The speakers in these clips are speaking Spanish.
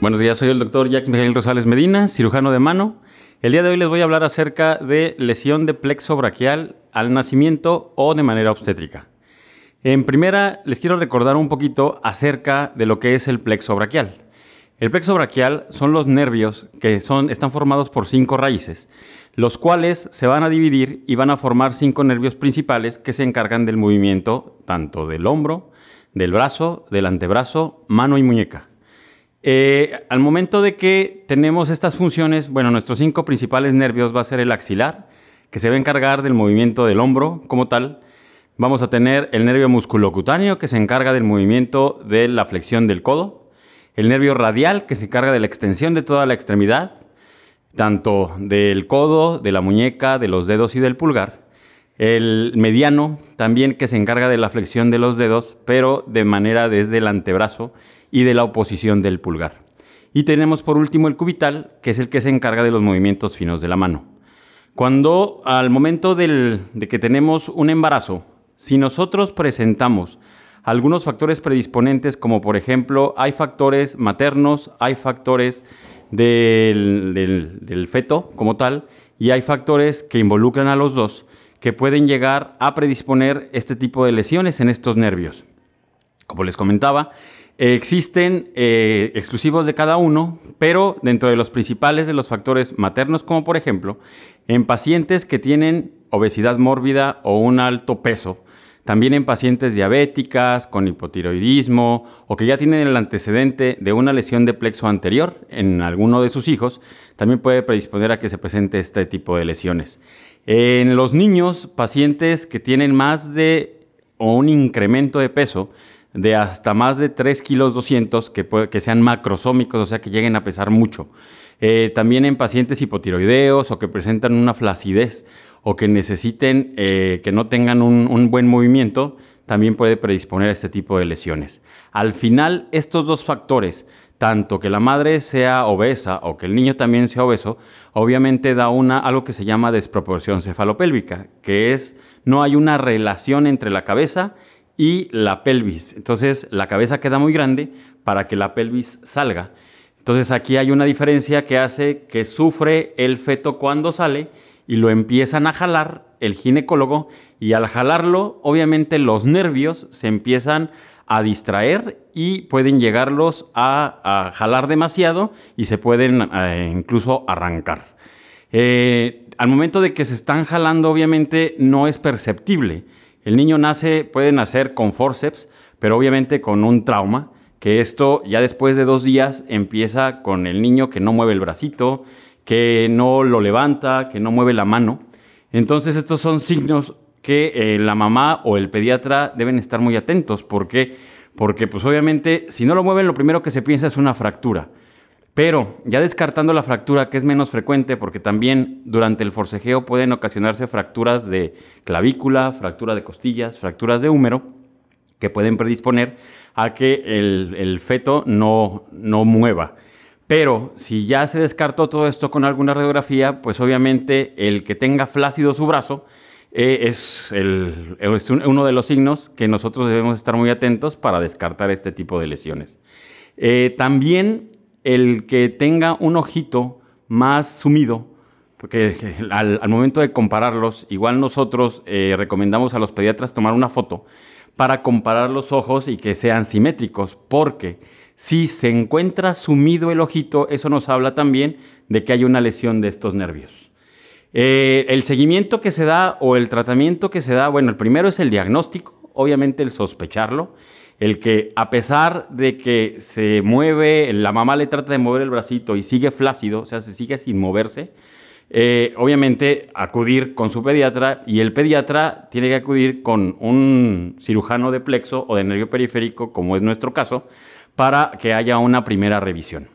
Buenos días, soy el doctor Jacques Miguel Rosales Medina, cirujano de mano. El día de hoy les voy a hablar acerca de lesión de plexo braquial al nacimiento o de manera obstétrica. En primera, les quiero recordar un poquito acerca de lo que es el plexo braquial. El plexo braquial son los nervios que son, están formados por cinco raíces, los cuales se van a dividir y van a formar cinco nervios principales que se encargan del movimiento tanto del hombro, del brazo, del antebrazo, mano y muñeca. Eh, al momento de que tenemos estas funciones, bueno, nuestros cinco principales nervios va a ser el axilar, que se va a encargar del movimiento del hombro como tal. Vamos a tener el nervio musculocutáneo, que se encarga del movimiento de la flexión del codo. El nervio radial, que se encarga de la extensión de toda la extremidad, tanto del codo, de la muñeca, de los dedos y del pulgar. El mediano, también que se encarga de la flexión de los dedos, pero de manera desde el antebrazo y de la oposición del pulgar. Y tenemos por último el cubital, que es el que se encarga de los movimientos finos de la mano. Cuando al momento de que tenemos un embarazo, si nosotros presentamos algunos factores predisponentes, como por ejemplo hay factores maternos, hay factores del, del feto como tal, y hay factores que involucran a los dos, que pueden llegar a predisponer este tipo de lesiones en estos nervios. Como les comentaba, existen eh, exclusivos de cada uno, pero dentro de los principales de los factores maternos, como por ejemplo, en pacientes que tienen obesidad mórbida o un alto peso, también en pacientes diabéticas, con hipotiroidismo o que ya tienen el antecedente de una lesión de plexo anterior en alguno de sus hijos, también puede predisponer a que se presente este tipo de lesiones. En los niños, pacientes que tienen más de o un incremento de peso, de hasta más de 3 kilos 200 que, que sean macrosómicos, o sea que lleguen a pesar mucho. Eh, también en pacientes hipotiroideos o que presentan una flacidez o que necesiten eh, que no tengan un, un, buen movimiento, también puede predisponer a este tipo de lesiones. Al final, estos dos factores, tanto que la madre sea obesa o que el niño también sea obeso, obviamente da una, algo que se llama desproporción cefalopélvica, que es no hay una relación entre la cabeza y la pelvis. Entonces la cabeza queda muy grande para que la pelvis salga. Entonces aquí hay una diferencia que hace que sufre el feto cuando sale y lo empiezan a jalar el ginecólogo y al jalarlo obviamente los nervios se empiezan a distraer y pueden llegarlos a, jalar demasiado y se pueden eh, incluso arrancar. Eh, al momento de que se están jalando obviamente no es perceptible el niño nace, puede nacer con forceps, pero obviamente con un trauma, que esto ya después de dos días empieza con el niño que no mueve el bracito, que no lo levanta, que no mueve la mano. Entonces estos son signos que eh, la mamá o el pediatra deben estar muy atentos. ¿Por qué? Porque pues obviamente si no lo mueven lo primero que se piensa es una fractura. Pero ya descartando la fractura, que es menos frecuente, porque también durante el forcejeo pueden ocasionarse fracturas de clavícula, fractura de costillas, fracturas de húmero, que pueden predisponer a que el, feto no, no mueva. Pero si ya se descartó todo esto con alguna radiografía, pues obviamente el que tenga flácido su brazo eh, es, el, es uno de los signos que nosotros debemos estar muy atentos para descartar este tipo de lesiones. Eh, también el que tenga un ojito más sumido, porque al, momento de compararlos, igual nosotros eh, recomendamos a los pediatras tomar una foto para comparar los ojos y que sean simétricos, porque si se encuentra sumido el ojito, eso nos habla también de que hay una lesión de estos nervios. Eh, el seguimiento que se da o el tratamiento que se da, bueno, el primero es el diagnóstico, obviamente el sospecharlo, el que a pesar de que se mueve, la mamá le trata de mover el bracito y sigue flácido, o sea, se sigue sin moverse, eh, obviamente acudir con su pediatra y el pediatra tiene que acudir con un cirujano de plexo o de nervio periférico, como es nuestro caso, para que haya una primera revisión.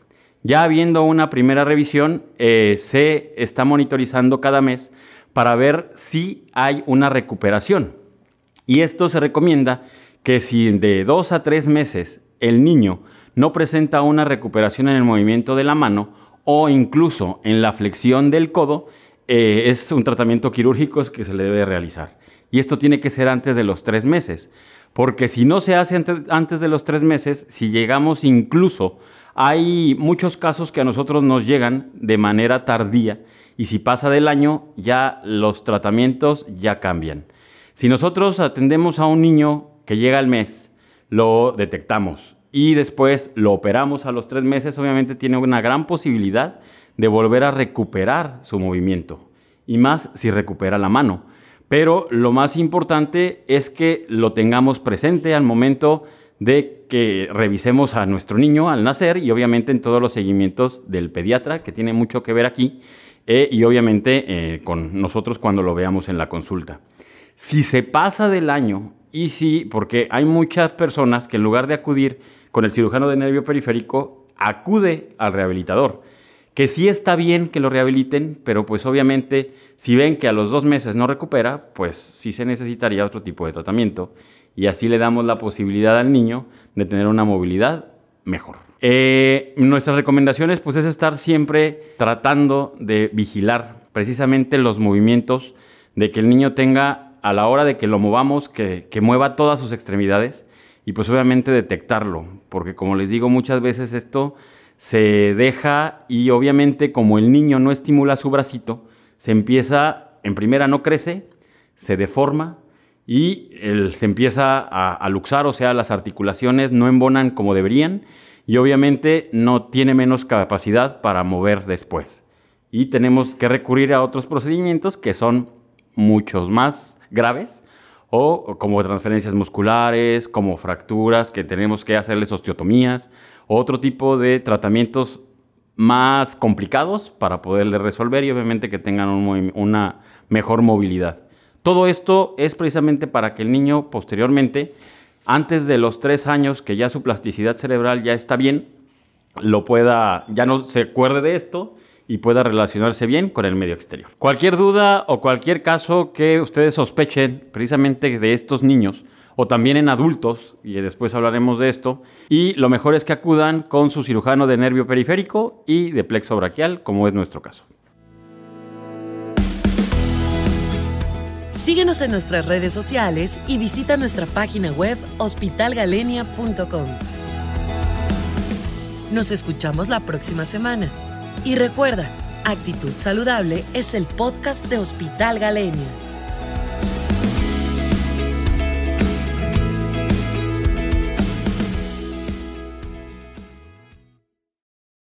Ya habiendo una primera revisión, eh, se está monitorizando cada mes para ver si hay una recuperación. Y esto se recomienda que si de dos a tres meses el niño no presenta una recuperación en el movimiento de la mano o incluso en la flexión del codo, eh, es un tratamiento quirúrgico que se le debe realizar. Y esto tiene que ser antes de los tres meses, porque si no se hace antes, de los tres meses, si llegamos incluso hay muchos casos que a nosotros nos llegan de manera tardía y si pasa del año ya los tratamientos ya cambian. Si nosotros atendemos a un niño que llega al mes, lo detectamos y después lo operamos a los tres meses, obviamente tiene una gran posibilidad de volver a recuperar su movimiento y más si recupera la mano. Pero lo más importante es que lo tengamos presente al momento de que revisemos a nuestro niño al nacer y obviamente en todos los seguimientos del pediatra, que tiene mucho que ver aquí, eh, y obviamente eh, con nosotros cuando lo veamos en la consulta. Si se pasa del año, y si, porque hay muchas personas que en lugar de acudir con el cirujano de nervio periférico, acude al rehabilitador, que sí está bien que lo rehabiliten, pero pues obviamente si ven que a los dos meses no recupera, pues sí se necesitaría otro tipo de tratamiento y así le damos la posibilidad al niño de tener una movilidad mejor. Eh, nuestras recomendaciones pues es estar siempre tratando de vigilar precisamente los movimientos de que el niño tenga a la hora de que lo movamos, que, que mueva todas sus extremidades y pues obviamente detectarlo, porque como les digo muchas veces esto se deja y obviamente como el niño no estimula su bracito, se empieza, en primera no crece, se deforma, y se empieza a, luxar, o sea, las articulaciones no embonan como deberían y obviamente no tiene menos capacidad para mover después. Y tenemos que recurrir a otros procedimientos que son muchos más graves o como transferencias musculares, como fracturas, que tenemos que hacerles osteotomías, otro tipo de tratamientos más complicados para poderle resolver y obviamente que tengan una mejor movilidad. Todo esto es precisamente para que el niño posteriormente, antes de los tres años, que ya su plasticidad cerebral ya está bien, lo pueda, ya no se acuerde de esto y pueda relacionarse bien con el medio exterior. Cualquier duda o cualquier caso que ustedes sospechen precisamente de estos niños, o también en adultos, y después hablaremos de esto. Y lo mejor es que acudan con su cirujano de nervio periférico y de plexo braquial, como es nuestro caso. Síguenos en nuestras redes sociales y visita nuestra página web hospitalgalenia.com. Nos escuchamos la próxima semana. Y recuerda, Actitud Saludable es el podcast de Hospital Galenia.